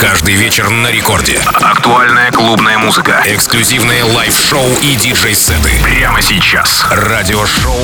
Каждый вечер на рекорде. Актуальная клубная музыка. Эксклюзивные лайв-шоу и диджей-сеты. Прямо сейчас. Радиошоу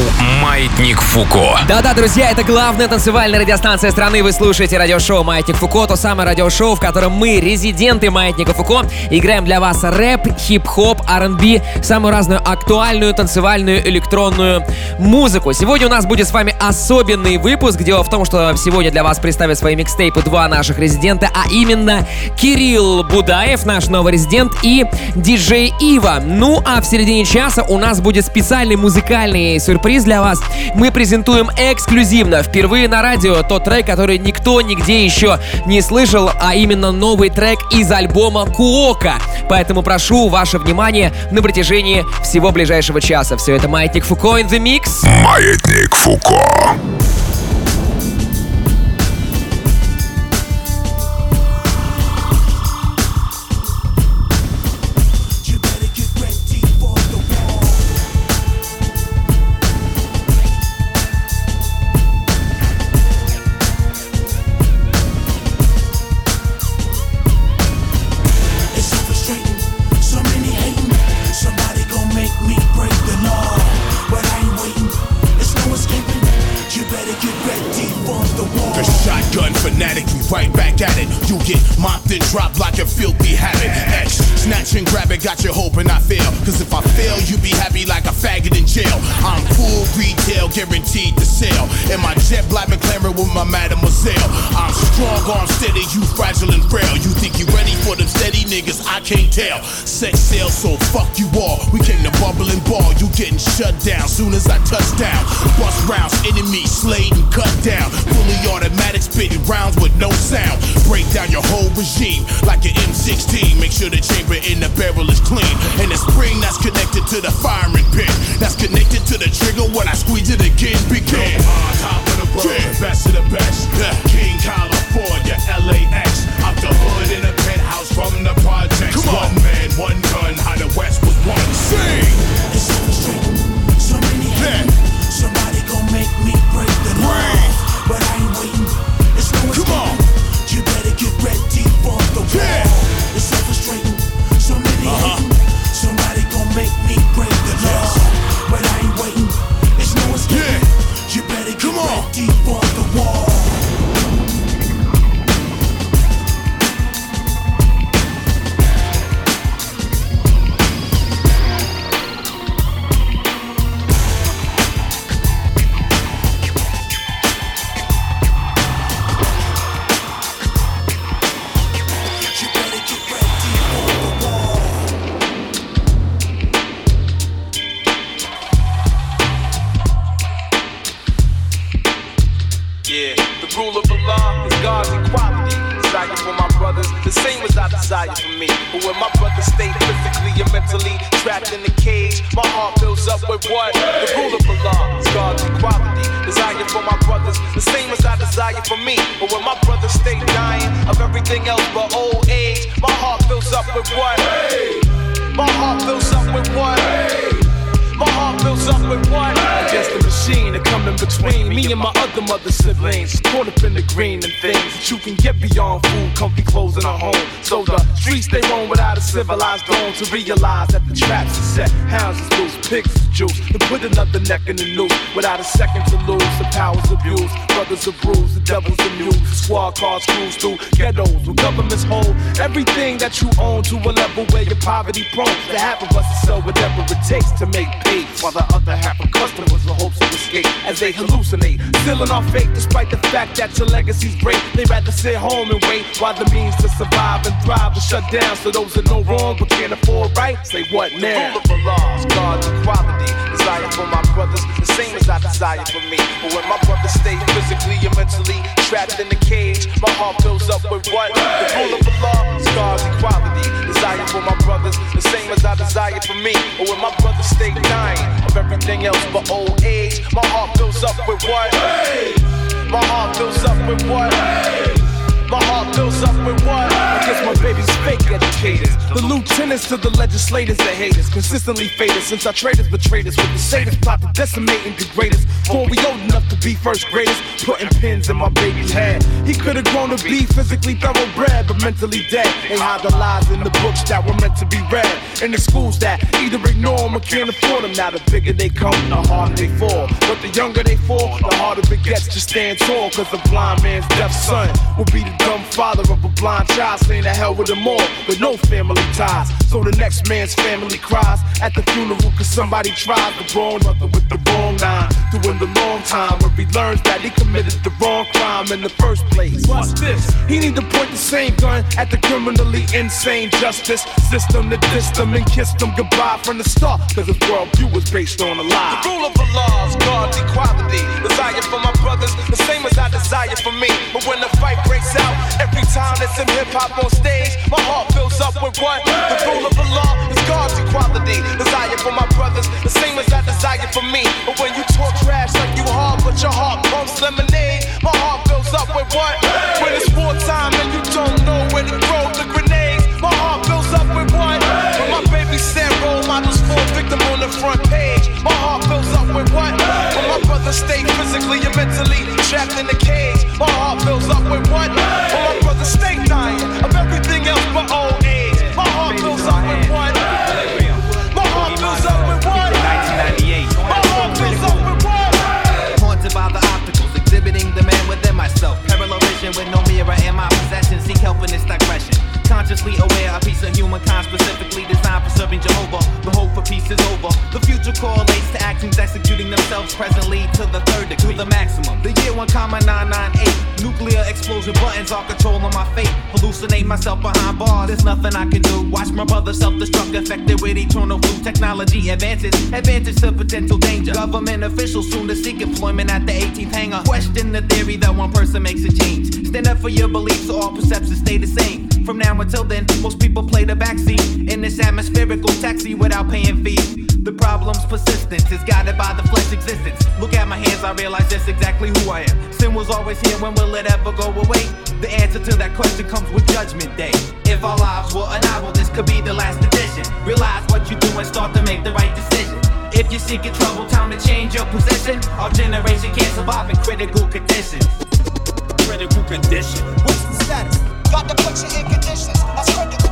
«Маятник Фуко». Да-да, друзья, это главная танцевальная радиостанция страны. Вы слушаете радиошоу «Маятник Фуко», то самое радиошоу, в котором мы, резиденты «Маятника Фуко», играем для вас рэп, хип-хоп, R&B, самую разную актуальную танцевальную электронную музыку. Сегодня у нас будет с вами особенный выпуск. Дело в том, что сегодня для вас представят свои микстейпы два наших резидента, а именно Кирилл Будаев, наш новый резидент, и диджей Ива. Ну а в середине часа у нас будет специальный музыкальный сюрприз для вас. Мы презентуем эксклюзивно, впервые на радио, тот трек, который никто нигде еще не слышал, а именно новый трек из альбома Куока. Поэтому прошу ваше внимание на протяжении всего ближайшего часа. Все это Маятник Фуко in the Mix. Маятник Фуко. Getting shut down soon as I touch down. Bust rounds, enemy slayed and cut down. Fully automatic, spitting rounds with no sound. Break down your whole regime like an M16. Make sure the chamber in the barrel is clean. And the spring that's connected to the firing pin. That's connected to the trigger when I squeeze it again. Begin. On top of the world, yeah. best of the best. Yeah. King California, LAX. Out the hood in a penthouse from the projects. Come on. One man, one gun, how the West was one. Sing! So you can get beyond food, comfy clothes, and a home. So the streets they roam without a civilized dome to realize that the traps are set. Hounds is loose, pigs is juice. To put another neck in the noose without a second to lose. The powers abused, brothers are bruised, the devil's amused. Squad cars cruise through ghettos where governments hold everything that you own to a level where you're poverty prone. The half of us sell whatever it takes to make peace, while the other half of customers with hopes of escape as they hallucinate. Still in our fate, despite the fact that your legacy's great. They rather sit home and wait while the means to survive and thrive are shut down. So those that know wrong but can't afford right, say what The now? rule of Allah is God's equality. Desire for my brothers, the same as I desire for me. But when my brothers stay physically and mentally trapped in the cage, my heart fills up with what? The rule of Allah is God's equality. Desire for my brothers, the same as I desire for me. But when my brothers stay dying of everything else but old age, my heart fills up with what? My heart fills up with what? My heart fills up with what? I guess my baby's fake educators. The lieutenants to the legislators that hate us. Consistently faded since our traitors betrayed us. With the sadist plot to decimate and degrade us. Before we old enough to be first graders. Putting pins in my baby's head. He could have grown to be physically thoroughbred, but mentally dead. Ain't hide the lies in the books that were meant to be read. In the schools that either ignore them or can't afford them. Now the bigger they come, the harder they fall. But the younger they fall, the harder it gets to stand tall. Cause the blind man's deaf son will be the dumb father of a blind child. Saying the hell with them all, with no family ties. So the next man's family cries at the funeral cause somebody tried the wrong mother with the wrong nine. Doing the long time where he learns that he committed the wrong crime in the first place. What's this? He need to point the same gun at the criminally insane justice system that dissed him and kissed him goodbye from the start. Cause his worldview was based on a lie. The rule of Allah is God's equality. Desire for my brothers, the same as I desire for me. But when the fight breaks out, every time there's some hip hop on stage, my heart fills up with what? The rule of the law is God's equality. Desire for my brothers, the same as I desire for me. But when you talk trash like you hard, but your heart pumps lemonade, my heart fills up with what? When it's wartime and you don't know where to throw the grenades, my heart fills up with what? When my baby said role models fall victim on the front page, my heart fills up with what? When my brothers stay physically and mentally trapped in the cage, my heart fills up with what? Consciously aware, a piece of humankind specifically designed for serving Jehovah. The hope for peace is over. The future correlates to actions executing themselves presently to the third degree, the maximum. The year one comma 998. Nuclear explosion buttons are controlling my fate. Hallucinate myself behind bars. There's nothing I can do. Watch my brother self-destruct, affected with eternal flu. Technology advances, advantage to potential danger. Government officials soon to seek employment at the 18th hangar. Question the theory that one person makes a change. Stand up for your beliefs, so all perceptions stay the same. From now until then, most people play the backseat in this atmospherical taxi without paying fees. The problem's persistence is guided by the flesh existence. Look at my hands, I realize just exactly who I am. Sin was always here, when will it ever go away? The answer to that question comes with Judgment Day. If our lives were a novel, this could be the last edition. Realize what you do and start to make the right decision. If you're seeking trouble, time to change your position. Our generation can't survive in critical conditions. Critical condition. What's? Got to put you in conditions. That's critical.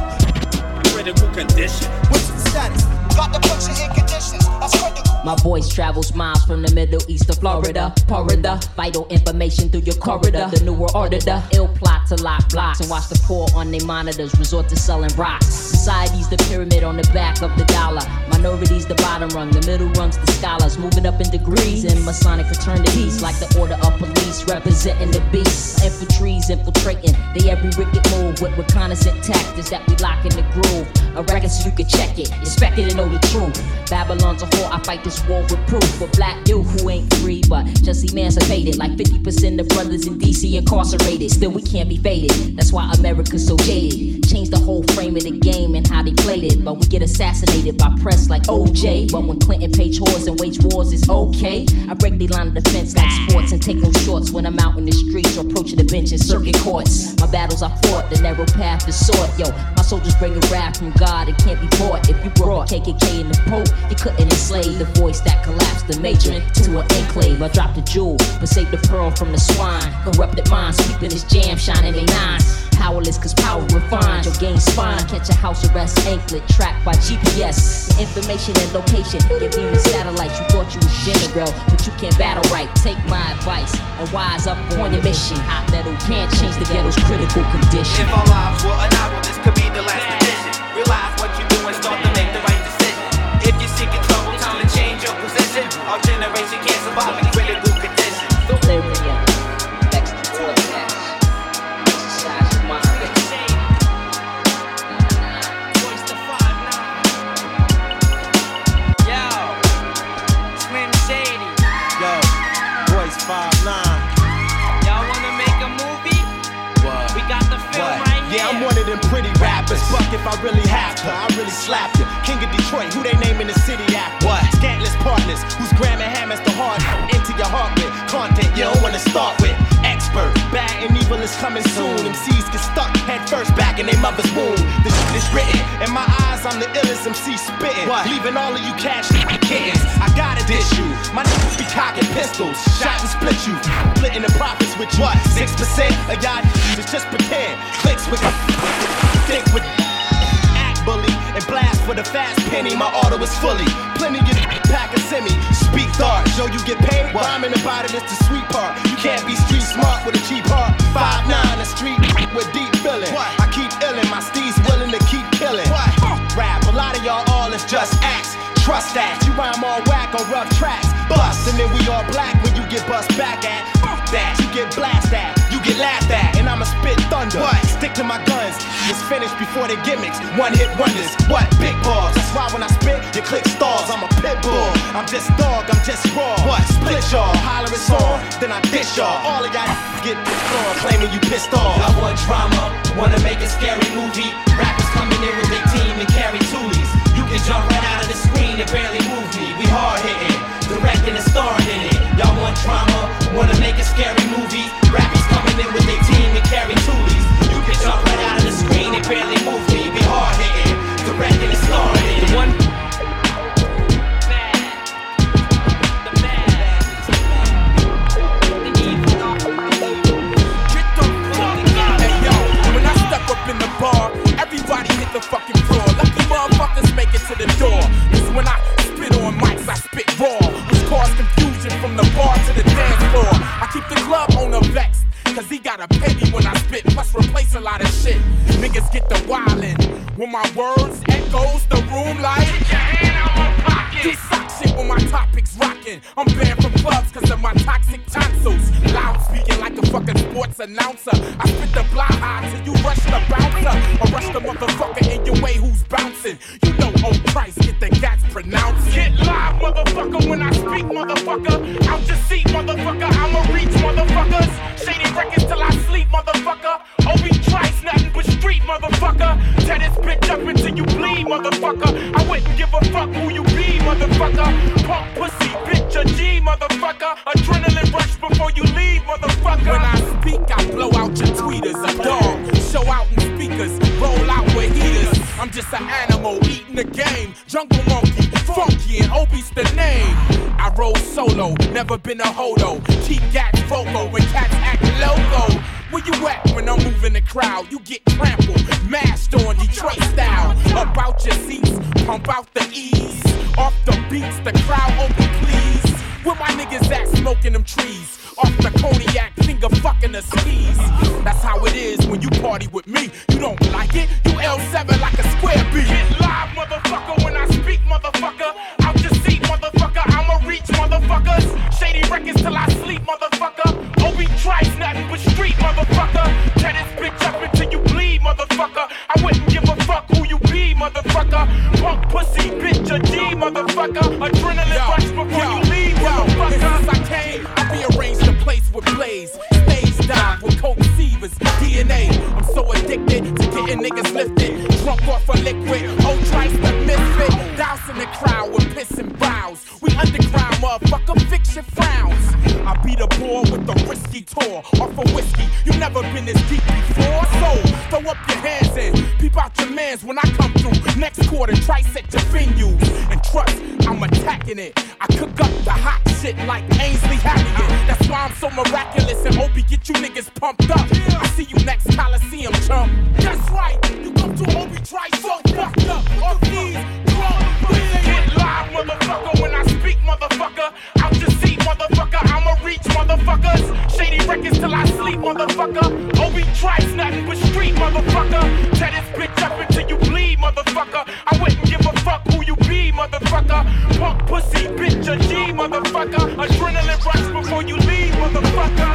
Critical condition. What's the status? Got to put you in conditions. That's critical. My voice travels miles from the Middle East to Florida. Pouring the vital information through your corridor. The new world order, the ill plot to lock blocks and watch the poor on their monitors resort to selling rocks. Society's the pyramid on the back of the dollar. Minorities the bottom rung, the middle rungs the scholars. Moving up in degrees in Masonic fraternities, like the order of police representing the beast. Infantry's infiltrating they every wicked move with reconnaissance tactics that we lock in the groove. A record so you can check it, inspect it and know the truth. Babylon's a whore, I fight this war with proof. For black dude who ain't free, but just emancipated. Like 50% of brothers in DC incarcerated. Still, we can't be faded. That's why America's so jaded. Change the whole frame of the game and how they played it. But we get assassinated by press like OJ. But when Clinton page whores and wage wars is okay, I break the line of defense like sports and take no shorts when I'm out in the streets or approaching the bench in circuit courts. My battles are fought, the narrow path is sought. Yo, my soldiers bring a wrath from God and can't be bought. If you brought KKK in the Pope, you couldn't enslave the voice that collapsed the matron to an enclave. I dropped a jewel, but saved the pearl from the swine. Corrupted minds, keeping this jam shining they nines. Powerless cause power refines your game spine. Catch a house arrest anklet tracked by GPS. Information and location. Give you the satellites. You thought you was general, but you can't battle right. Take my advice and wise up on your mission. Hot metal can't change the ghetto's critical condition. If our lives were a novel, this could be the last edition. Realize what you do and start to make the right decision. If you're seeking trouble, time to change your position. Our generation can't survive pretty rappers. Fuck if I really have to. I really slap you. King of Detroit, who they name in the city after? What? Scantless partners, who's gramming hammers the hard into your heart with content you don't wanna start with. Expert, bad and evil is coming soon. MCs get stuck head first back in their mother's womb. The shit is written. In my eyes, I'm the illest MC spitting. Leaving all of you cash kittens. I gotta dish you. My niggas be cocking pistols. Shot and split you. Splitting the profits with you. What? 6% of y'all is just pretend. Clicks with think with act bully and blast for the fast penny. My auto is fully. Plenty of pack a semi. Speak thought. Show you get paid. Rhyming about it is the sweet part. You can't be street smart with a cheap heart. Five nine, a street with deep feeling. I keep illin', my steez willing to keep killing. Rap, a lot of y'all all is just acts. Trust that you rhyme all whack on rough tracks. Bust, and then we all black when you get bust back at. Fuck that, you get blast at, get laughed at, and I'ma spit thunder. What? Stick to my guns, it's finished before the gimmicks. One hit wonders, what? Big balls. That's why when I spit, you click stalls. I'm a pit bull. I'm just dog, I'm just raw. What? Split y'all, holler it's on, then I dish y'all. All of y'all get pissed on, claiming you pissed off. I want drama, wanna make a scary movie. Rappers coming in with their team and carry toolies. You can jump right out of the screen and barely move me. We hard hitting, directing and starring in it. Y'all want drama, wanna make a scary movie. Rappers coming in with their team and carry toolies. Motherfucker. Adrenaline rush before you leave, motherfucker. Since I came, I rearranged the place with Blaze. Stage dive with coke sievers, DNA. I'm so addicted to getting niggas lifted. Drunk off a liquid, oh Trice the misfit. Dousing the crowd with piss and bows. We underground, motherfucker, fix your with a risky tour off of whiskey. You never been this deep before, so throw up your hands and peep out your mans when I come through. Next quarter, try set your venues and trust I'm attacking it. I cook up the hot shit like Ainsley Harriott. That's why I'm so miraculous and Obie get you niggas pumped up. I see you next Coliseum, chump. That's right, you come to Obie Trice so fucked up. Off these drunk Get live, motherfucker, when I speak, motherfucker. Out your seat, motherfucker. I'ma reach motherfuckers. Shady records till I sleep, motherfucker. Obie Trice nothing but street, motherfucker. Tear this bitch up until you bleed, motherfucker. I wouldn't give a fuck who you be, motherfucker. Punk pussy, bitch, a G, motherfucker. Adrenaline rush before you leave, motherfucker.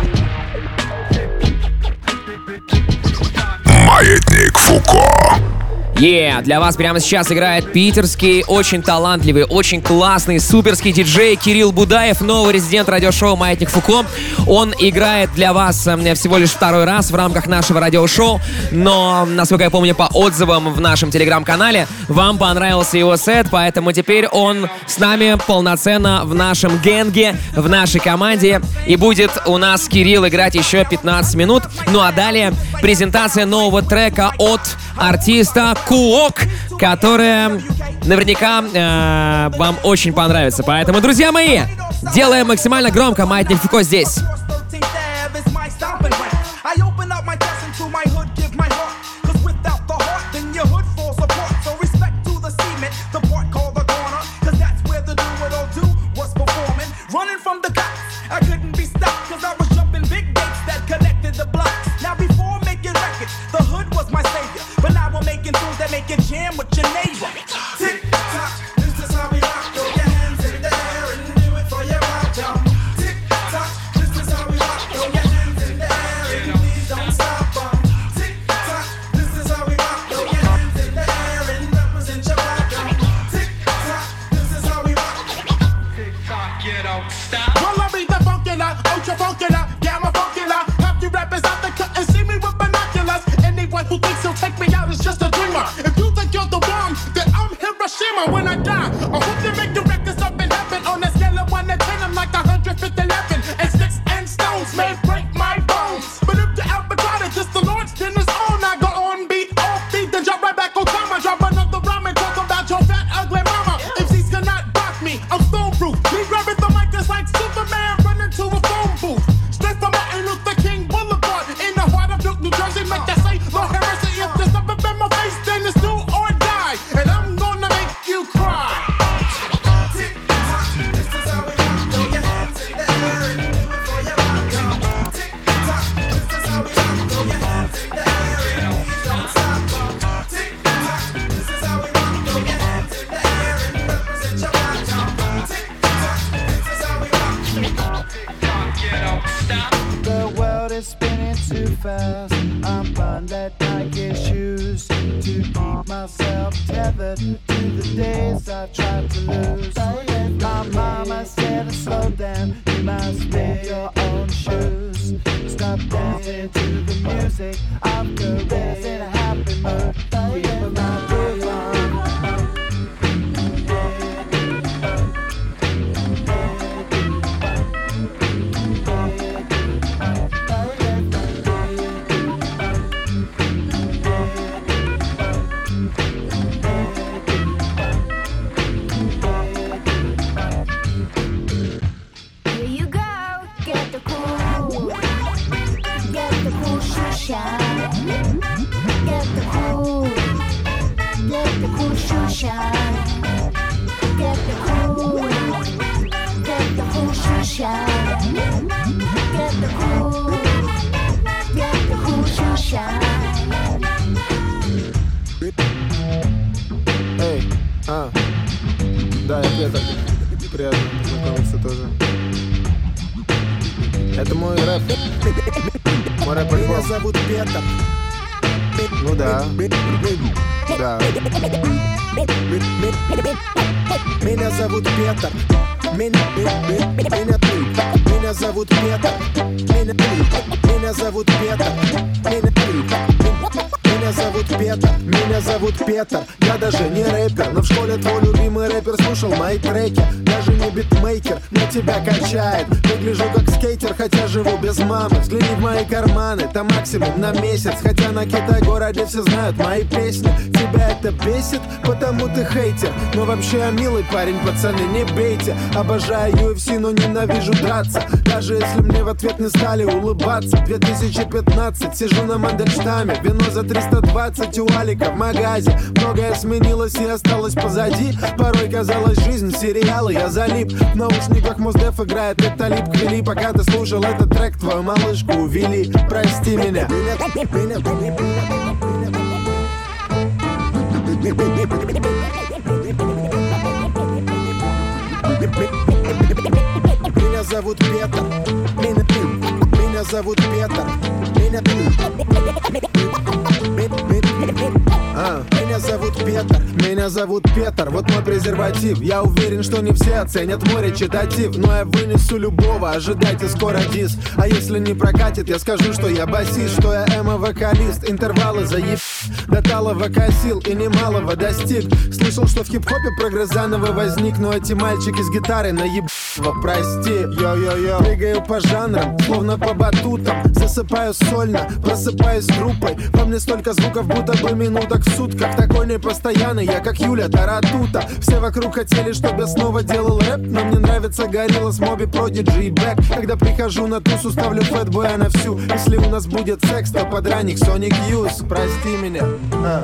Маятник Фуко. Yeah, для вас прямо сейчас играет питерский, очень талантливый, очень классный, суперский диджей Кирилл Будаев, новый резидент радиошоу «Маятник Фуко». Он играет для вас э, всего лишь второй раз в рамках нашего радиошоу, но, насколько я помню, по отзывам в нашем телеграм-канале, вам понравился его сет, поэтому теперь он с нами полноценно в нашем генге, в нашей команде, и будет у нас Кирилл играть еще 15 минут. Ну а далее презентация нового трека от артиста Куок, которая наверняка э, вам очень понравится. Поэтому, друзья мои, делаем максимально громко «Маятник Фуко» здесь. Hood, give my heart. Cause without the heart, then your hood это максимум на месяц. Хотя на Китай-городе все знают мои песни. Тебя это бесит, потому ты хейтер. Но вообще милый парень, пацаны, не бейте. Обожаю UFC, но ненавижу драться Даже если мне в ответ не стали улыбаться. 2015, сижу на Мандельштаме. Вино за 320 у Алика в магазе. Многое сменилось и осталось позади. Порой казалось жизнь, сериалы, я залип. В наушниках Моздеф играет это лип Квили Пока ты слушал этот трек, твою малышку увели. Прости меня Меня зовут Петр. Меня, меня зовут Петр. Меня, меня, меня, меня, ветер Меня зовут Петр, вот мой презерватив. Я уверен, что не все оценят мой речитатив Но я вынесу любого, ожидайте скоро дис. А если не прокатит, я скажу, что я басист Что я эмо-вокалист, интервалы заеб До талого косил и немалого достиг. Слышал, что в хип-хопе прогресс заново возник Но эти мальчики с гитарой наеб прости Йо-йо-йо. Прыгаю по жанрам, словно по батутам. Засыпаю сольно, просыпаюсь группой. Во мне столько звуков, будто бы минуток в сутках Такой непостоянный, я как Юля Таратута. Все вокруг хотели, чтобы я снова делал рэп. Но мне нравится горилла с Моби Продиджи и Бэк. Когда прихожу на тусу, ставлю фэтбоя на всю. Если у нас будет секс, то подраник Sonic Youth Прости меня. А.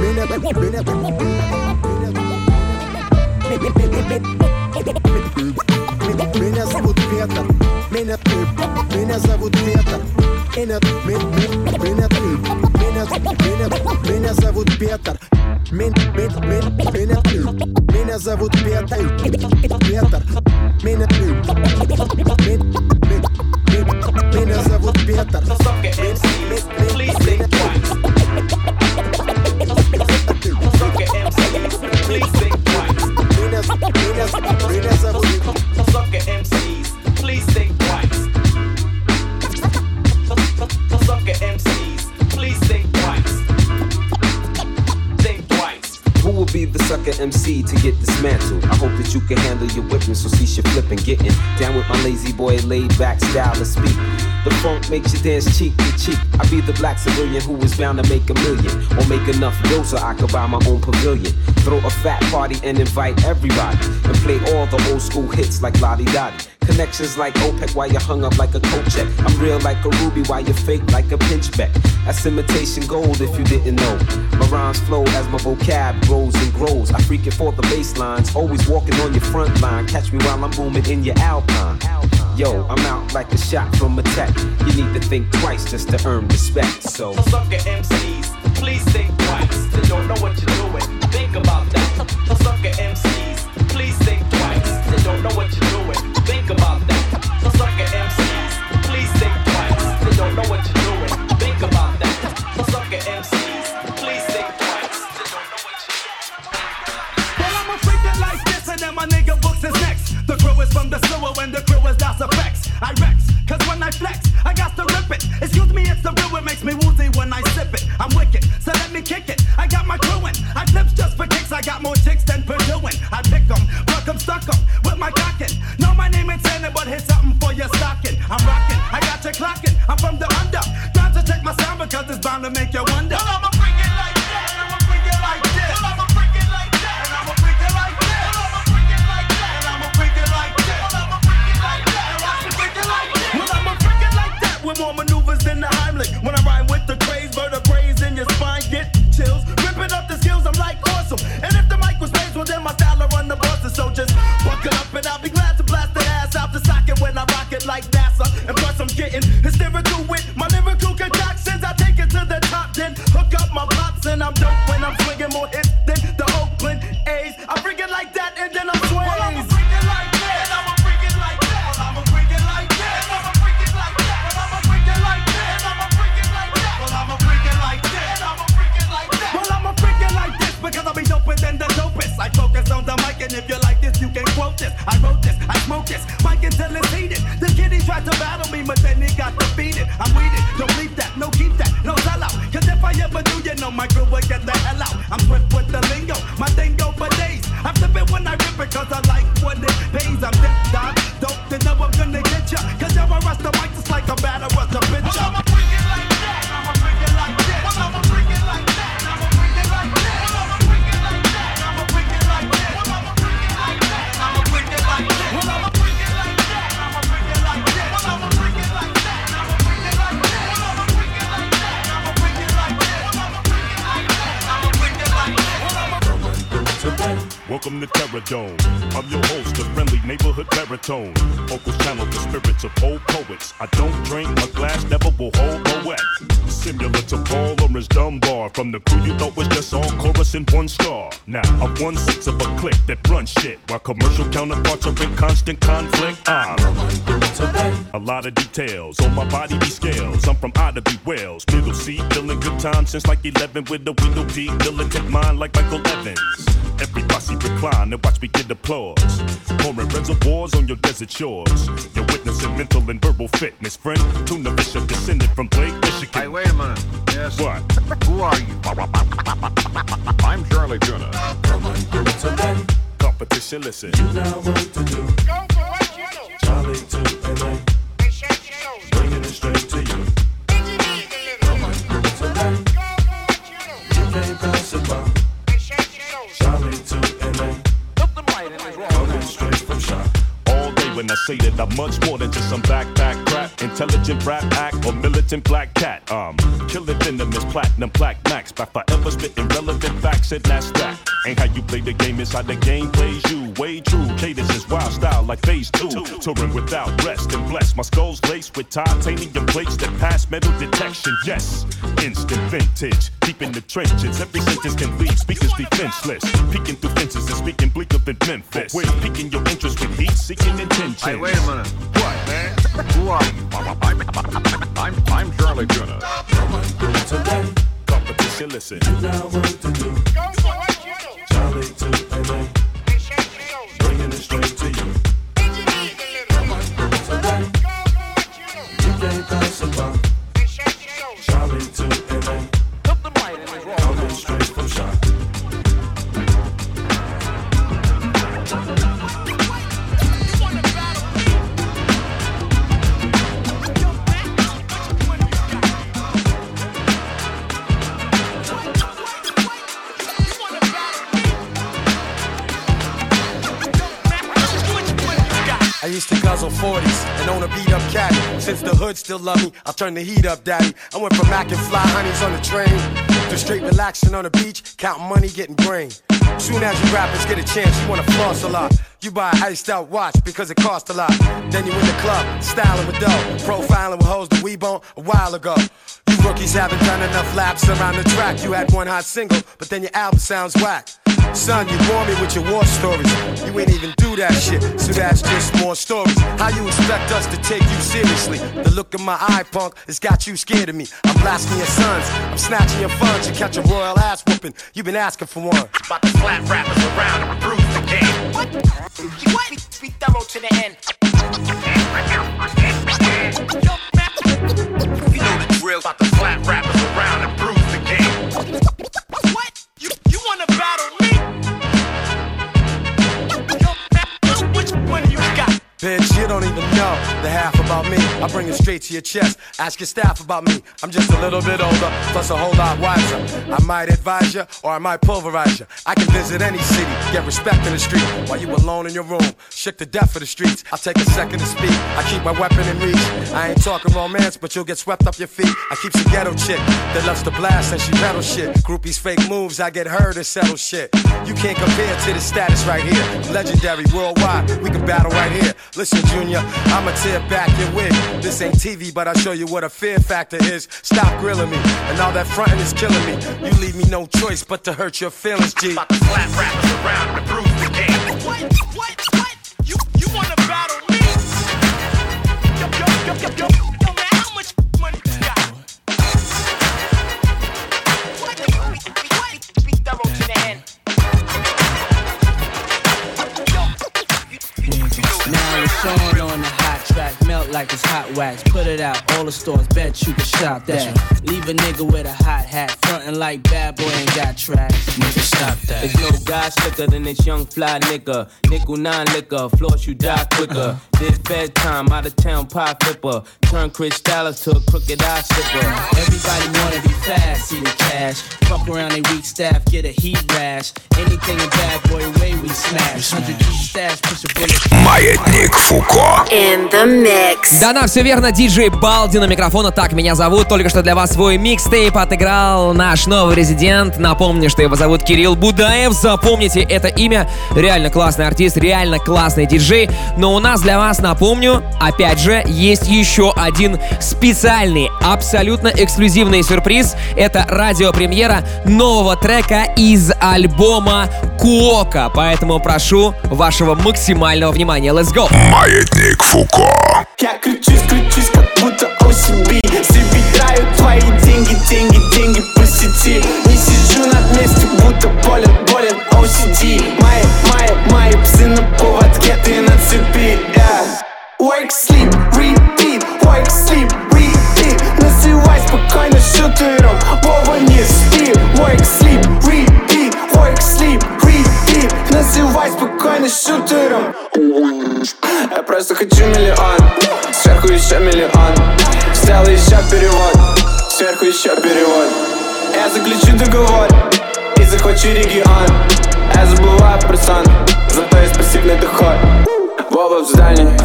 Меня, меня, меня зовут Петр. Меня, меня зовут Петр. Меня, меня, меня, меня, меня зовут Петр. Меня, меня, меня, меня зовут Петр. Петр. Меня, меня зовут Петр. Please think twice. Please think that you can handle your whipping, so cease your flipping. Getting down with my lazy boy, laid back style to speak. The funk makes you dance cheek to cheek. I be the black civilian who is bound to make a million. Or make enough dough so I could buy my own pavilion. Throw a fat party and invite everybody. And play all the old school hits like Lottie Dottie. Connections like OPEC while you hung up like a coat check. I'm real like a ruby while you fake like a pinchback. That's imitation gold if you didn't know. My rhymes flow as my vocab grows and grows. I freak it for the bass lines. Always walking on your front line. Catch me while I'm booming in your alpine. Yo, I'm out like a shot from a tech. You need to think twice just to earn respect. So, so sucker MCs, please think twice. They don't know what you're doing. Think about that. So sucker MCs, please think twice. They don't know what you're doing. A lot of details on my body be scales. I'm from Ida B. Wells, middle seat, feeling good time since like 11 with the window deep, militant mind like Michael Evans. Every bossy recline and watch me get applause. Pouring reservoirs on your desert shores. You're witnessing mental and verbal fitness, friend. Tuna Bishop descended from Blake, Michigan. Hey, wait a minute. Yes. What? Who are you? I'm Chali 2na. Competition, listen. You know what to do. Go for what you know. Charlie to LA. Bringing it straight I say that I'm much more than just some backpack crap, intelligent rap act, or militant black cat. Um, killing venomous platinum black max by forever spitting relevant facts, and that's that. Ain't how you play the game, it's how the game plays you. Way true, cadence is wild style like phase two. Touring without rest and blessed. My skull's laced with titanium plates that pass metal detection. Yes, instant vintage, deep in the trenches. Every sentence can leave speakers defenseless. Peeking through fences and speaking bleaker than Memphis. Wait, piquing your interest with heat, seeking intentions. Hey, wait a minute. What, man? Who are you? I'm, I'm, I'm Chali 2na. Today, Competition, listen. you know what to do. Go for what you know. Charlie to LA. And shake your nose. Bringing it straight to you. Bend your knees a little. Today, Go for what you know. you can't pass it by. Used to guzzle 40s and own a beat up cat. Since the hood still love me, I'll turn the heat up, daddy. I went from Mac and fly honeys on the train to straight relaxing on the beach, counting money, getting brain. Soon as you rappers get a chance, you wanna floss a lot. You buy an iced out watch because it costs a lot. Then you in the club, styling with dough, profiling with hoes that we bone a while ago. You rookies haven't done enough laps around the track. You had one hot single, but then your album sounds whack. Son, you bore me with your war stories. You ain't even do that shit, so that's just more stories. How you expect us to take you seriously? The look in my eye, punk, has got you scared of me. I'm blasting your sons, I'm snatching your funds. You catch a royal ass whooping, you been asking for one. About the flat rappers around game. What? What? Be thorough to the end. Bitch, you don't even know the half about me. I bring it straight to your chest. Ask your staff about me. I'm just a little bit older, plus a whole lot wiser. I might advise you, or I might pulverize you. I can visit any city, get respect in the street. While you alone in your room, shook to death for the streets. I'll take a second to speak. I keep my weapon in reach. I ain't talking romance, but you'll get swept up your feet. I keep some ghetto chick that loves to blast and she pedal shit. Groupies fake moves, I get her to settle shit. You can't compare to the status right here. Legendary worldwide, we can battle right here. Listen, Junior, I'ma tear back your wig. This ain't TV, but I'll show you what a fear factor is. Stop grilling me, and all that fronting is killing me. You leave me no choice but to hurt your feelings, G. About to slap rappers around and bruise the game. What? What? What? You you wanna battle me? Yo yo yo yo yo track, melt like it's hot wax. Put it out, all the stores, bet you can shop that. Leave a nigga with a hot hat, frontin' like bad boy ain't got tracks. Nigga, stop that. There's no guy slicker than this young fly nigga. Nickel nine liquor, floss you die quicker. This bedtime, out of town pie flipper. Turn Chris Dallas to a crooked eye sipper. Everybody wanna be fast, see the cash. Fuck around they weak staff, get a heat rash. Anything in bad boy way we smash. 100 G stash, push a bullet. Маятник Фуко. In the mix. До нас все верно, диджей Балди на микрофона, так меня зовут. Только что для вас свой микстейп отыграл наш новый резидент. Напомню, что его зовут Кирилл Будаев. Запомните это имя. Реально классный артист, реально классный диджей. Но у нас для вас, напомню, опять же, есть еще один специальный, абсолютно эксклюзивный сюрприз. Это радиопремьера нового трека из альбома Куока. Поэтому прошу вашего максимального внимания. Let's go! Маятник Фуко. Я кручусь, кручусь, как будто OCB Собираю твои деньги, деньги, деньги по сети Не сижу на месте, будто болен, болен OCD Мои, мои, мои псы на поводке, ты на цепи yeah. Work, sleep, repeat, work, sleep, repeat Называй спокойно шутером, Вова не спи Work, sleep, repeat, work, sleep, repeat Называй спокойно шутером. Я просто хочу миллион. Сверху еще миллион. Сделай еще перевод. Сверху еще перевод. Я заключу договор И захвачу регион. Я забываю про сон Зато есть пассивный доход. Вова в здании.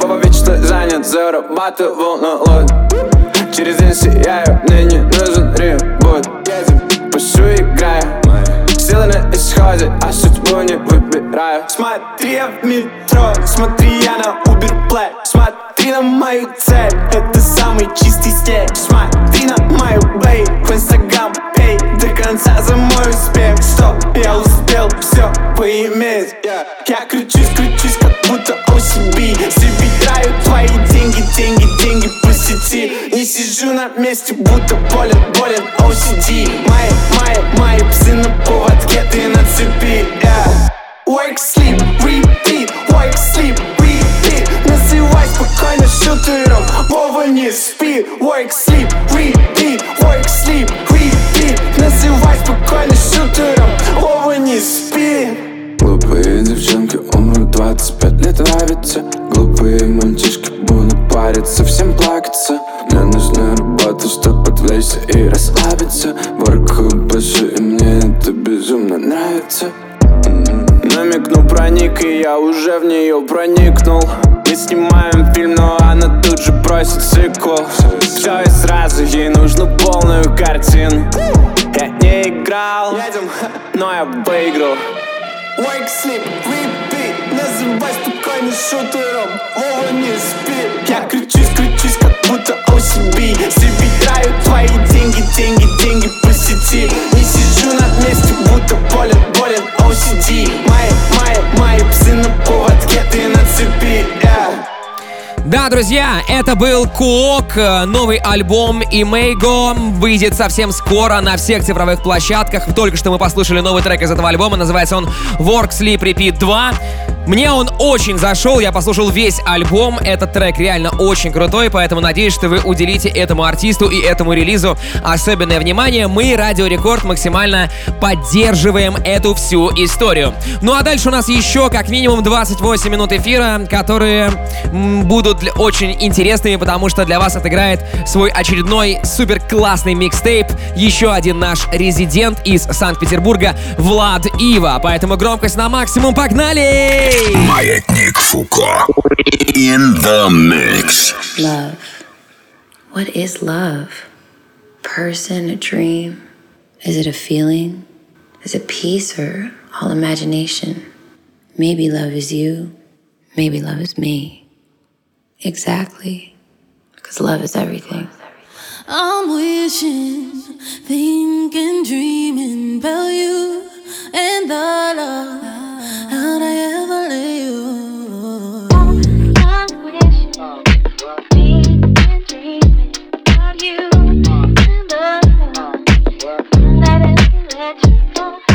Вова вечно занят. Зарабатывал на лот. Через день сияю Мне не нужен ребут исходе, а судьбу не выбираю. Смотри, я в метро, смотри, я на Uber Play. Смотри на мою цель, это самый чистый стиль. Смотри на мою бей, в Instagram пей До конца за мой успех, стоп, я успел все поиметь. Я как будто OCB Собираю твои деньги, деньги, деньги по сети Не сижу на месте, будто болен, болен OCD Мои, мои, мои псы на поводке, ты на цепи yeah. Work, sleep, repeat, work, sleep, repeat Называй спокойно шутером, Вова не спи Work, sleep, repeat, work, sleep, repeat Называй спокойно шутером, Вова не спи Глупые девчонки умрут 25 лет нравится. Глупые мальчишки будут париться, всем плакаться. Мне нужна работа, чтобы отвлечься и расслабиться. Воркую больше и мне это безумно нравится. Намекну проник, и я уже в нее проникнул. Мы снимаем фильм, но она тут же просит сиквел. Все и сразу, ей нужно полную картину. Я не играл, но я выиграл Wake, sleep, repeat. Называй спокойно шутером. Вова не спи. Я кричусь, кричусь, как будто OCB Собираю твои деньги, деньги, деньги по сети. Не сижу на месте, будто болен, болен OCD Мои, мои, мои псы на поводке, ты на цепи. Yeah. Да, друзья, это был Куок, новый альбом Имейго выйдет совсем скоро на всех цифровых площадках. Только что мы послушали новый трек из этого альбома, называется он Work Sleep Repeat 2. Мне он очень зашел, я послушал весь альбом, этот трек реально очень крутой, поэтому надеюсь, что вы уделите этому артисту и этому релизу особенное внимание. Мы, Радио Рекорд, максимально поддерживаем эту всю историю. Ну а дальше у нас еще как минимум 28 минут эфира, которые будут очень интересными, потому что для вас отыграет свой очередной супер классный микстейп еще один наш резидент из Санкт-Петербурга Влад Ива. Поэтому громкость на максимум, погнали! Маятник Фуко. In the mix. Love. What is love? Person, a dream? Is it a feeling? Is it peace or all imagination? Maybe love is you. Maybe love is me. Exactly. Because love is everything. I'm wishing, thinking, dreaming about you and the love. How'd I ever leave you? I dreaming, dreaming of you in the let you?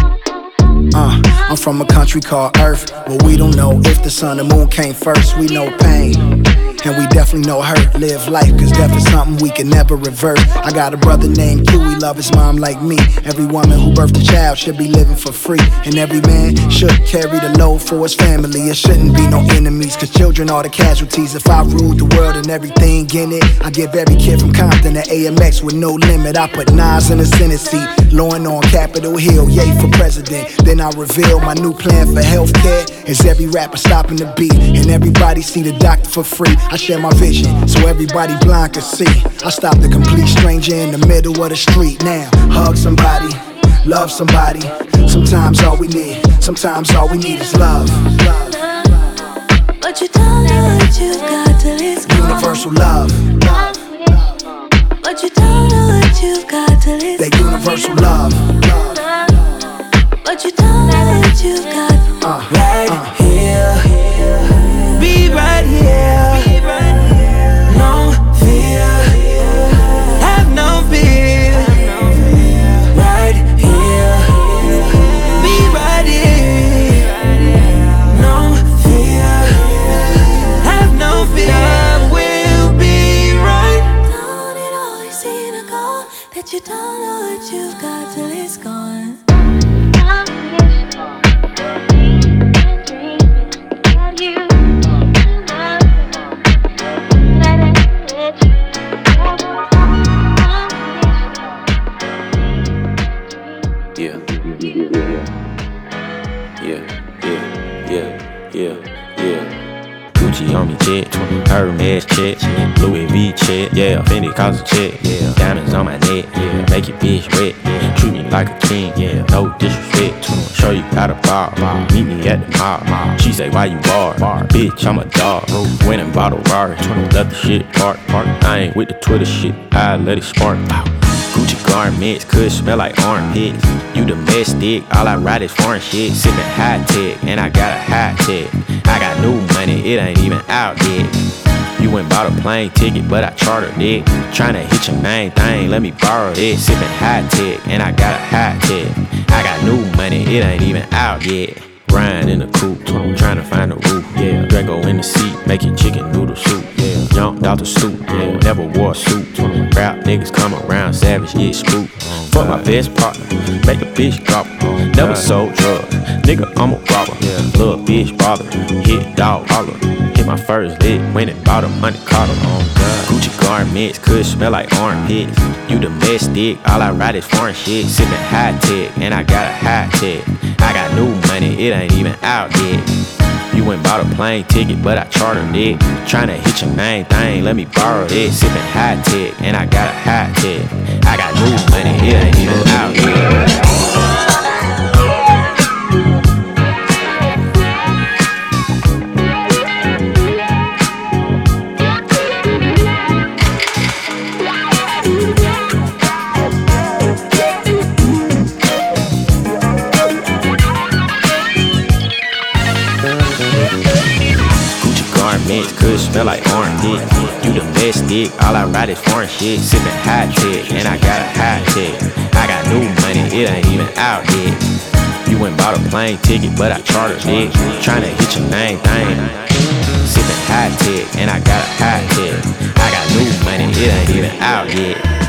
Uh, I'm from a country called Earth, but we don't know if the sun and moon came first. We know pain. And we definitely know hurt. Live life, cause death is something we can never revert. I got a brother named Q, he love his mom like me. Every woman who birthed a child should be living for free. And every man should carry the load for his family. It shouldn't be no enemies, cause children are the casualties. If I ruled the world and everything in it, I give every kid from Compton to AMX with no limit. I put knives in the Senate seat, Lauren on Capitol Hill, yay for president. Then I reveal my new plan for healthcare. Is every rapper stopping the beat, and everybody see the doctor for free. I share my vision so everybody blind can see. I stop the complete stranger in the middle of the street now. Hug somebody, love somebody. Sometimes all we need, sometimes all we need is love. But you don't know what you've got till it's gone. Universal love. But you don't know what you've got till it's That universal love. Yeah, Fendi cause a check, yeah, diamonds on my neck, yeah, make your bitch wet, yeah, treat me like a king, yeah, no disrespect, show you how to bar, meet me at the mall, she say why you bar, bar. bitch I'm a dog, went and bought a Rari, left the shit park, park, I ain't with the Twitter shit, I let it spark, Gucci garments could smell like armpits. You domestic, all I ride is foreign shit. Sippin' high tech, and I got a high tech. I got new money, it ain't even out yet. You went bought a plane ticket, but I chartered it. Tryna hit your main thing, let me borrow it. Sippin' high tech, and I got a high tech. I got new money, it ain't even out yet. Ryan in the coupe, tryna find a roof, yeah. Draco in the seat, making chicken noodle soup, yeah. Jumped out the stoop, yeah. Never wore a suit. Rap niggas come around, savage, get spooked. Fuck my best partner, make a bitch drop her. Never sold drugs, nigga, I'm a robber. Little bitch bother, hit dog holler. Hit my first lick, went and bought a Monte Carlo. Oh, Gucci garments could smell like armpits. You domestic, all I ride is foreign shit. Sippin' high tech, and I got a high tech. I got new money, it ain't even out yet. Went bought a plane ticket, but I chartered it. Tryna hit your main thing, let me borrow it. Sippin' high tech, and I got a high tech. I got new money, it ain't even out yet. Smell like orange dick. You domestic, all I ride is foreign shit. Sippin' hot tech, and I got a hot tech. I got new money, it ain't even out yet. You went bought a plane ticket, but I chartered it. Tryna hit your main thing. Sippin' high tech, and I got a hot tech. I got new money, it ain't even out yet.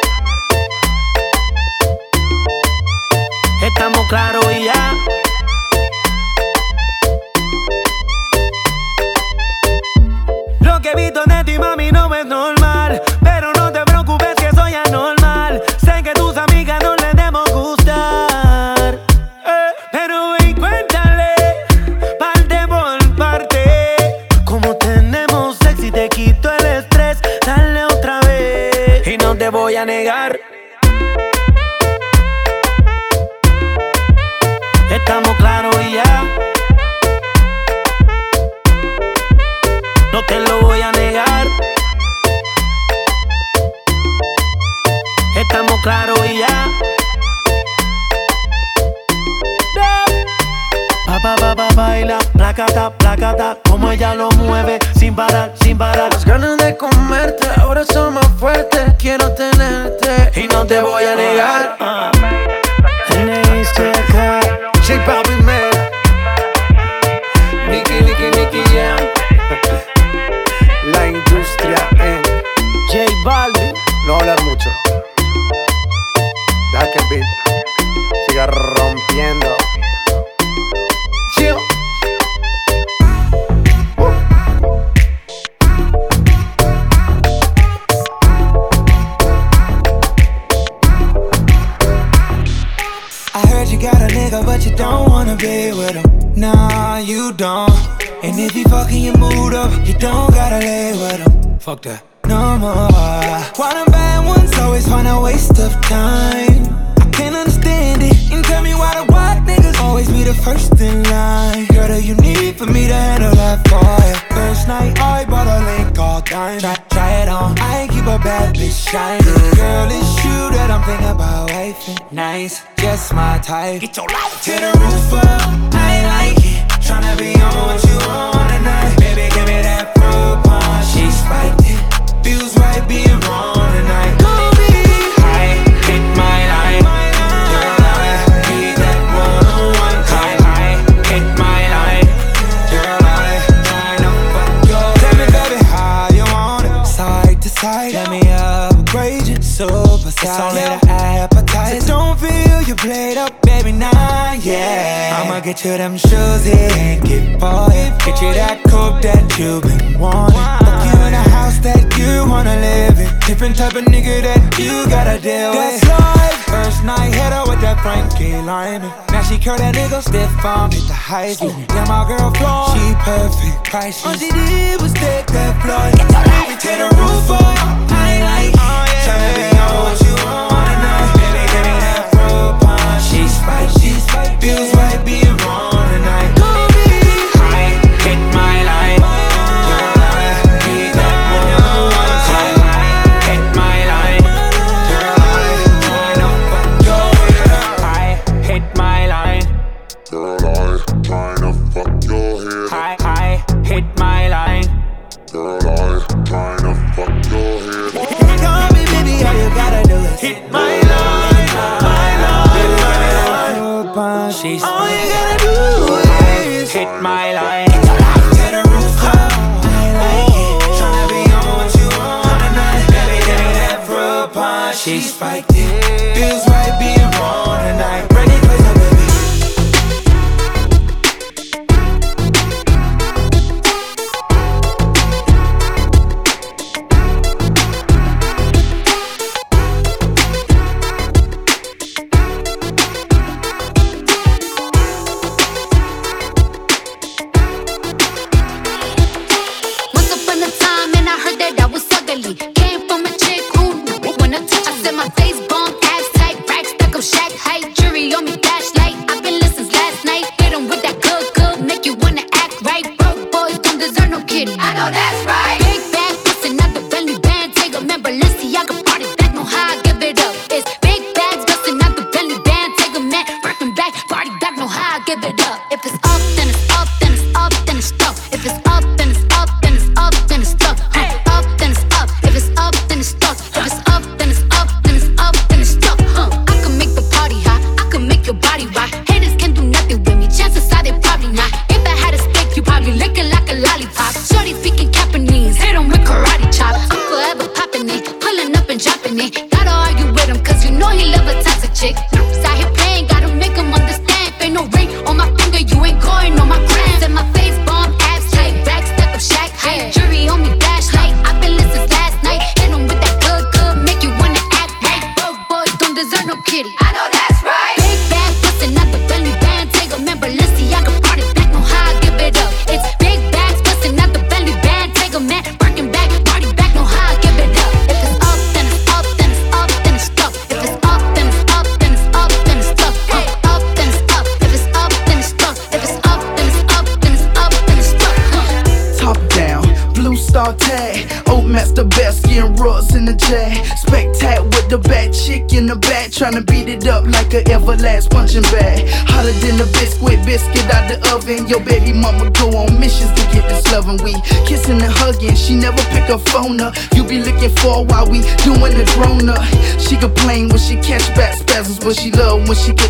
estamos claros y ya. Lo que he visto en ti, mami, no es normal. Pero no te preocupes que soy anormal. Sé que tus amigas no les debemos gustar. Eh, pero ven, cuéntale, parte por parte. Como tenemos sexy, te quito el estrés. Dale otra vez. Y no te voy a negar. Claros y ya. Pa, pa, pa, pa, baila, placata, placata, como ella lo mueve, sin parar, sin parar. Las ganas de comerte ahora son más fuertes. Quiero tenerte y no te voy a negar. J Balvin, Fuck that. No more. Why them bad ones always find a waste of time? I can't understand it. And tell me why the white niggas always be the first in line. Girl, do you need for me to handle that boy. First night, I bought a link all time. Try, try it on. I ain't keep a bad bitch shining. Girl, it's you that I'm thinking about wifing. Nice, just my type. Get your life to the roof up. I like it. Tryna be on what you want tonight. Baby, give me that fruit punch. She spiked it. Feels right being wrong tonight. Hit my line. Girl, I need that one-on-one time. I hit my line. Girl, I tryna fuck your Tell me, baby, how you want it. Side to side. Let me upgrade you. Super It's only the appetizer. So don't feel you played up, yeah. Get you them shoes and get for it. Get you that coupe that you've been wanting. Fuck you in a house that you wanna live in. Different type of nigga that you gotta deal with. That's life. First night, hit her with that Frankie Lymon. Now she curl that nigga stiff on hit the high school. Yeah, my girl floor, she perfect, priceless. All she did was take that me to the roof off. I ain't like oh, it. Tryna be on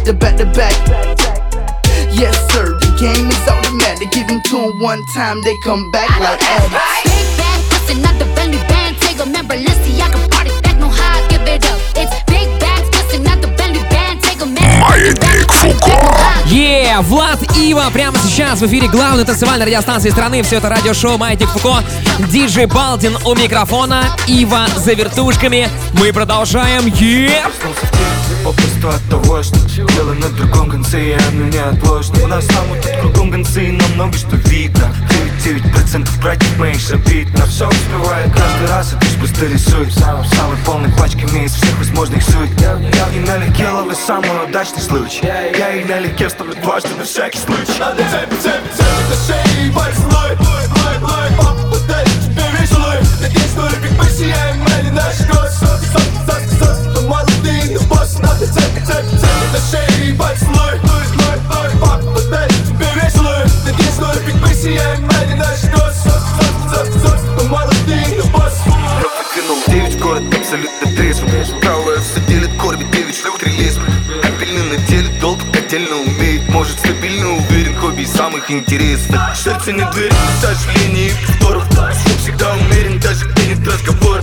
get the back to back. Yes, sir, the game is automatic. Give them to them one time, they come back like addicts. Big bag, bustin' out the Bentley band. Take a member, Balenciaga party back, how I give it up. It's big bags, bustin' out the Bentley band. Take a member. Е, Влад Ива прямо сейчас в эфире главной танцевальной радиостанции страны. Все это радиошоу Маятник Фуко. Диджей Балдин у микрофона. Ива за вертушками. Мы продолжаем. Е! Попросту от того, что дело на другом конце и оно неотложно У нас там тут кругом гонцы, но много что видно 99% братьев моих шапит На все успеваю каждый раз, и лишь быстро рисует Самый полный пачками из всех возможных сует Я и налегке ловлю самый удачный случай Я и налегке вставлю дважды на всякий случай Надо цепи, цепи, цепи на шее и абсолютно трезвым. Правая все делит корби, 9 шлюх, лезвия Отдельно на деле долг, отдельно умеет. Может стабильно уверен, хобби самых интересных. Сердце не дверь, к сожалению, и повторов. Звук всегда умерен, даже где нет разговора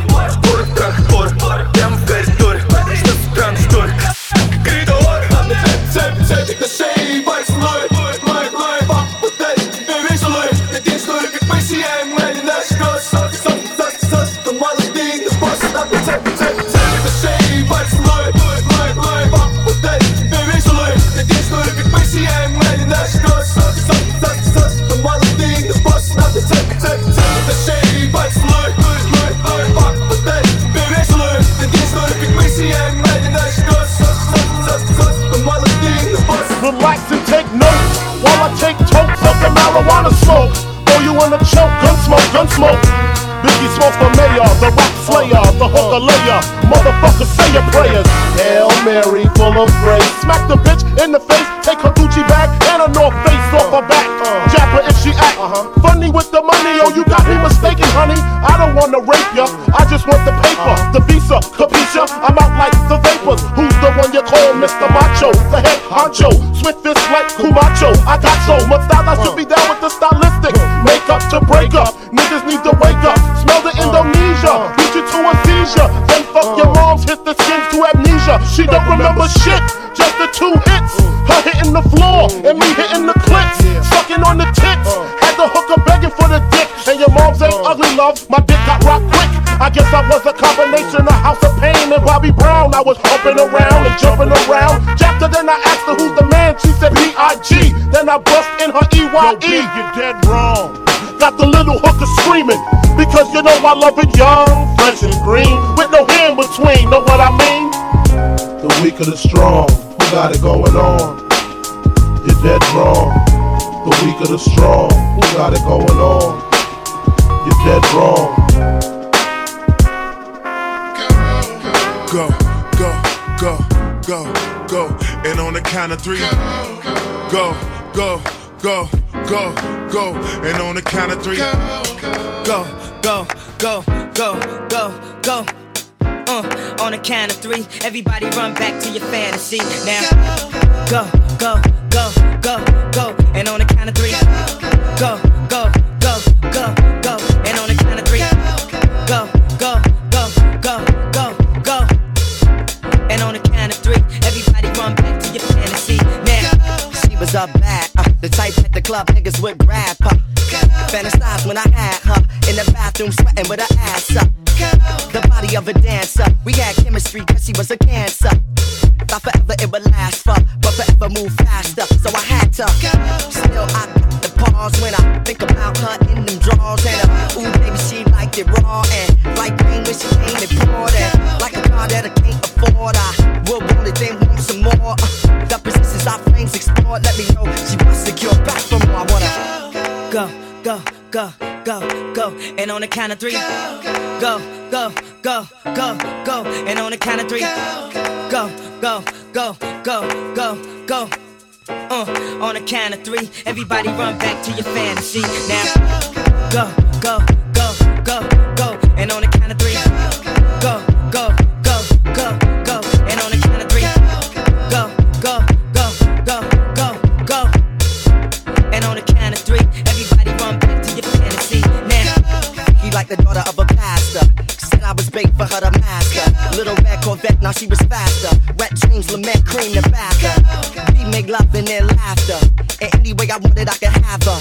say your prayers. Hail Mary, full of grace. Smack the bitch in the face, take her Gucci bag and a North Face off her back. Uh-huh. Jab her if she act uh-huh. funny with the money. Oh, you got me mistaken, honey. I don't wanna rape ya, I just want the paper, uh-huh. the visa, capisha. I'm out like the vapors. Who's the one you call Mr. Macho? The head honcho, swift fist like Camacho. I got so much in her E.Y.E. you're dead wrong. Got the little hooker screaming because you know I love it young, fresh and green, with no in between. Know what I mean? The weak of the strong, who got it going on? You're dead wrong. The weak of the strong, who got it going on? You're dead wrong. Go, go, go, go, go. And on the count of three, go, go, go, go, go. Go, and on the count of three, go, go, go, go, go, go. Uh, on the count of three, everybody run back to your fantasy. Now, go, go, go, go, go. And on the count of three, go, go, go, club niggas would grab her. Fantasize when I had her in the bathroom sweating with her ass up. The body of a dancer, we had chemistry cause she was a cancer. Forever We'll roll it, then we some more. Uh, that persistence our flames explore. Let me know she wants to cure back from who I wanna go, go, go, go, go. And on the count of three, go, go, go, go, go. And on the count of three, go, go, go, go, go, go. Uh, on the count of three, everybody run back to your fantasy now. Go, go, go, go. bait for her to master. Little red Corvette, now she was faster. Wet dreams, lament, cream the backer. We make love and then laughter. And any way I wanted, I could have her.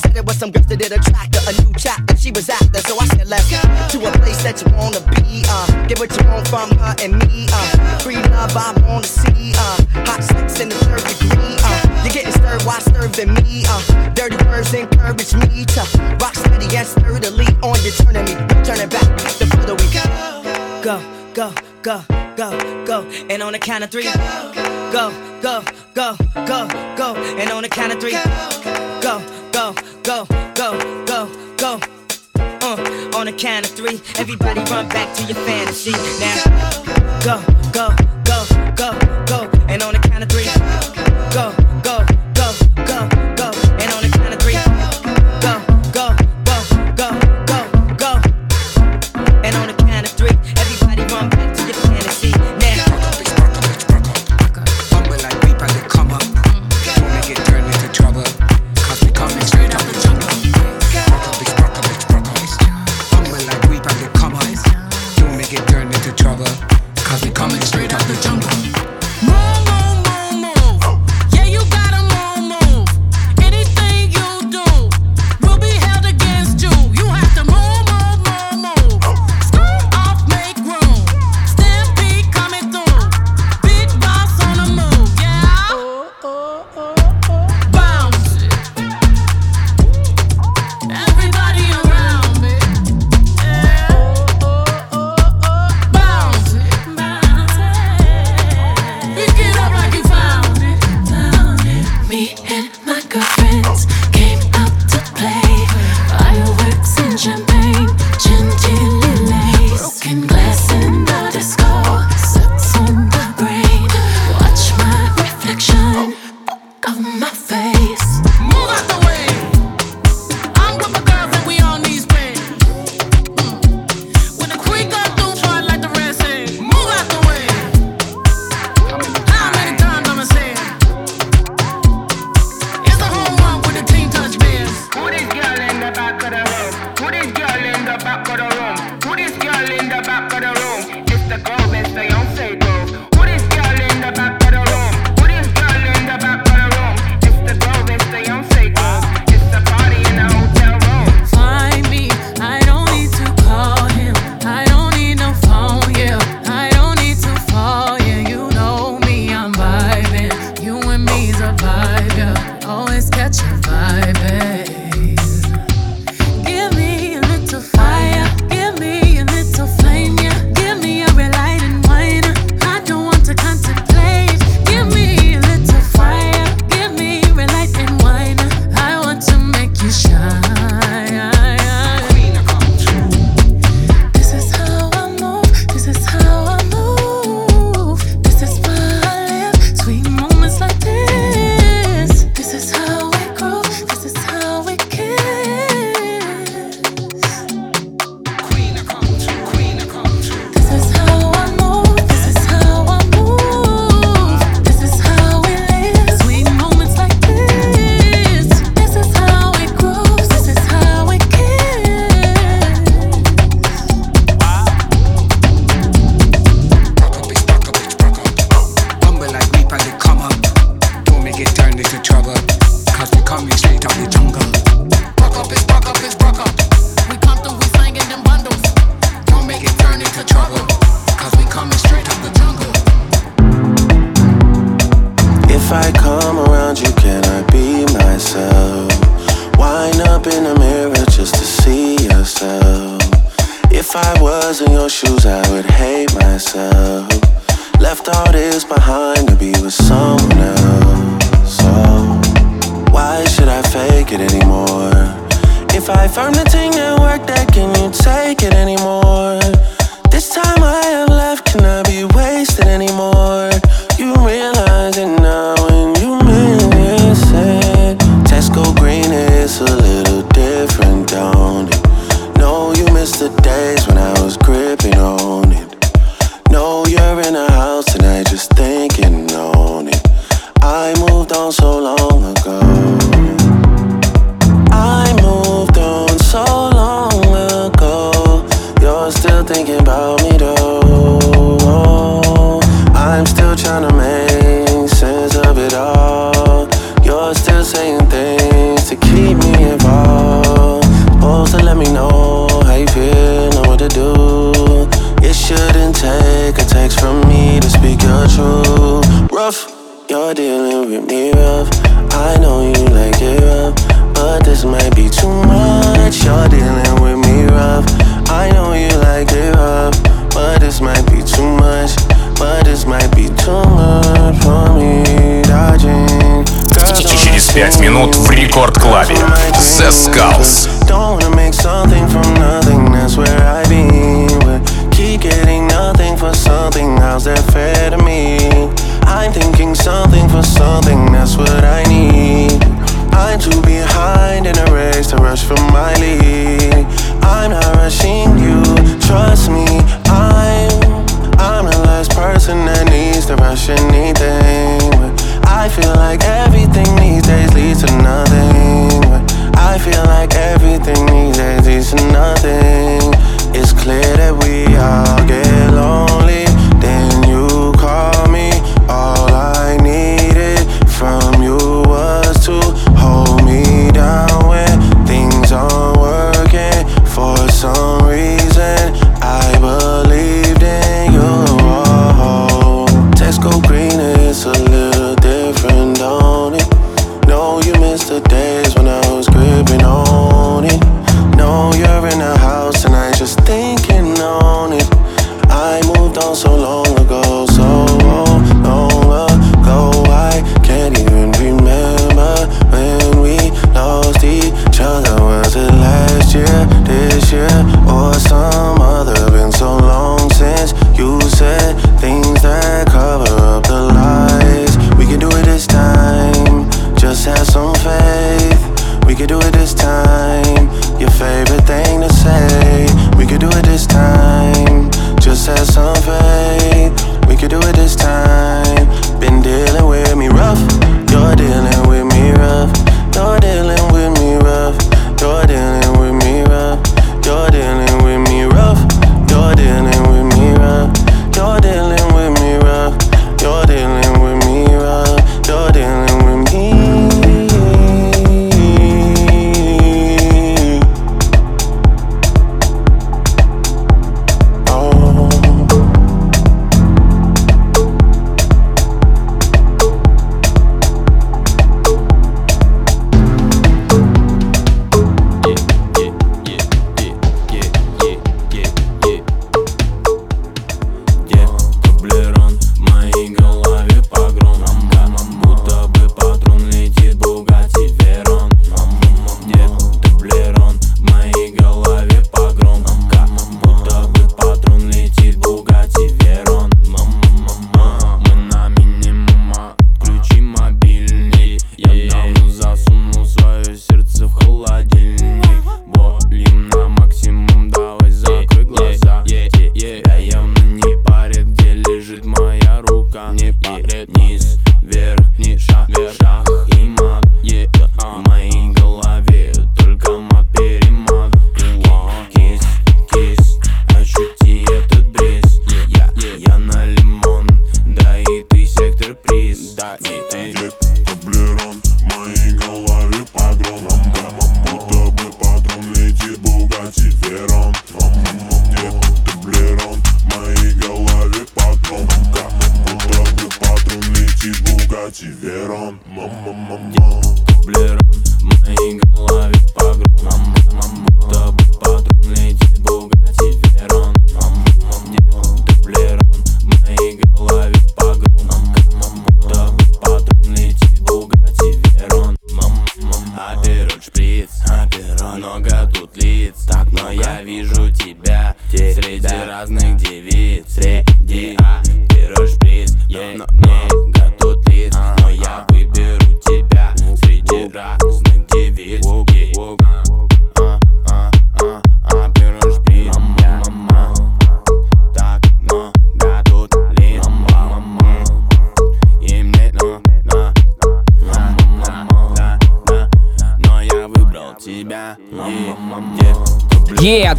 Said it was some girls that did attract her. A new chapter she was after, so I said, let's go to a place that you wanna be. Uh, get what you want from her and me. Uh, free love, I wanna see. Uh, hot sex in the third degree. Uh, you're getting stirred, why serving me? Uh, dirty words encourage me to rock steady and sturdily on you, turning me, turning back. Go, go, go, go, go. And on the count of three, go, go, go, go, go. And on the count of three, go, go, go, go, go, go. Uh, on the count of three, everybody run back to your fantasy now. Go, go, go, go, go. And on the count of three, go. go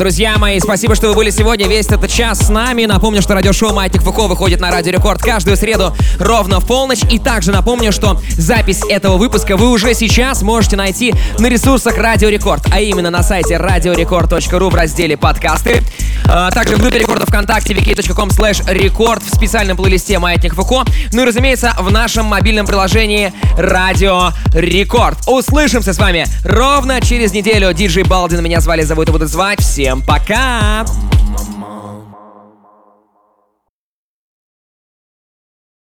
друзья мои, спасибо, что вы были сегодня весь этот час с нами. Напомню, что радиошоу Маятник Фуко выходит на Радио Рекорд каждую среду ровно в полночь. И также напомню, что запись этого выпуска вы уже сейчас можете найти на ресурсах Радио Рекорд, а именно на сайте radiorecord.ru в разделе подкасты. А также в группе рекордов ВКонтакте wiki.com slash рекорд в специальном плейлисте Маятник Фуко. Ну и, разумеется, в нашем мобильном приложении Радио Рекорд. Услышимся с вами ровно через неделю. Диджей Балдин меня звали, зовут и буду звать. Всем пока!